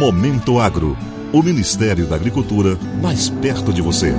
Momento Agro. O Ministério da Agricultura mais perto de você.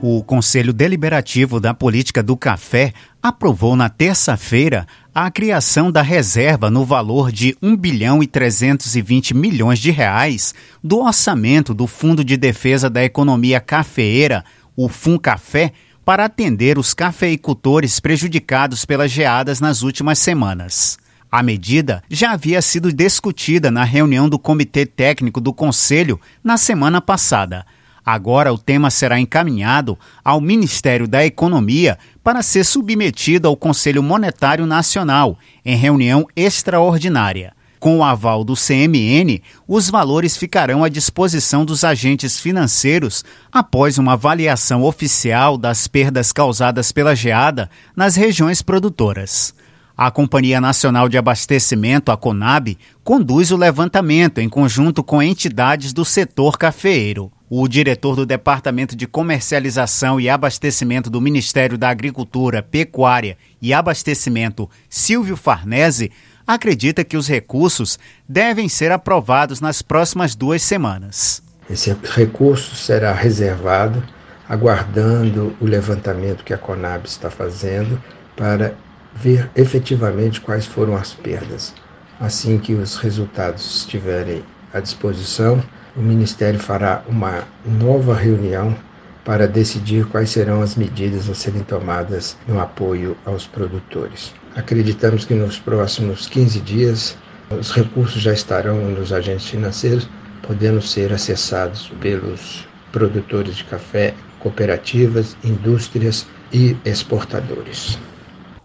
O Conselho Deliberativo da Política do Café aprovou na terça-feira a criação da reserva no valor de 1 bilhão e 320 milhões de reais do orçamento do Fundo de Defesa da Economia Cafeeira, o FUNCAFé, para atender os cafeicultores prejudicados pelas geadas nas últimas semanas. A medida já havia sido discutida na reunião do Comitê Técnico do Conselho na semana passada. Agora o tema será encaminhado ao Ministério da Economia para ser submetido ao Conselho Monetário Nacional em reunião extraordinária. Com o aval do CMN, os valores ficarão à disposição dos agentes financeiros após uma avaliação oficial das perdas causadas pela geada nas regiões produtoras. A Companhia Nacional de Abastecimento, a CONAB, conduz o levantamento em conjunto com entidades do setor cafeeiro. O diretor do Departamento de Comercialização e Abastecimento do Ministério da Agricultura, Pecuária e Abastecimento, Silvio Farnese, acredita que os recursos devem ser aprovados nas próximas duas semanas. Esse recurso será reservado, aguardando o levantamento que a Conab está fazendo para ver efetivamente quais foram as perdas. Assim que os resultados estiverem à disposição, o Ministério fará uma nova reunião para decidir quais serão as medidas a serem tomadas no apoio aos produtores. Acreditamos que nos próximos 15 dias os recursos já estarão nos agentes financeiros, podendo ser acessados pelos produtores de café, cooperativas, indústrias e exportadores.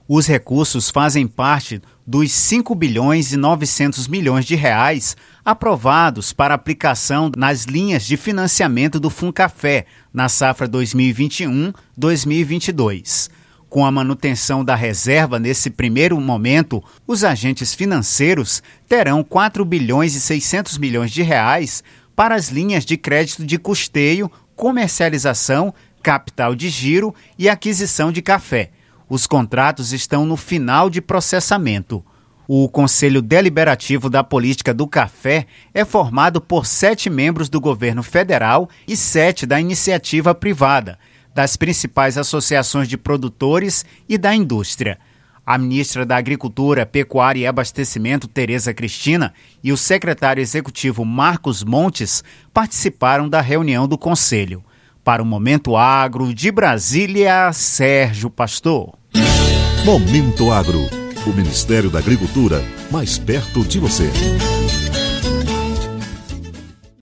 Os recursos fazem parte dos 5 bilhões e 900 milhões de reais aprovados para aplicação nas linhas de financiamento do Funcafé na safra 2021-2022. Com a manutenção da reserva nesse primeiro momento, os agentes financeiros terão 4 bilhões e 600 milhões de reais para as linhas de crédito de custeio, comercialização, capital de giro e aquisição de café os contratos estão no final de processamento. O Conselho Deliberativo da Política do Café é formado por sete membros do governo federal e sete da iniciativa privada, das principais associações de produtores e da indústria. A ministra da Agricultura, Pecuária e Abastecimento, Tereza Cristina, e o secretário executivo Marcos Montes participaram da reunião do Conselho. Para o Momento Agro de Brasília, Sérgio Pastor. Momento Agro. O Ministério da Agricultura mais perto de você.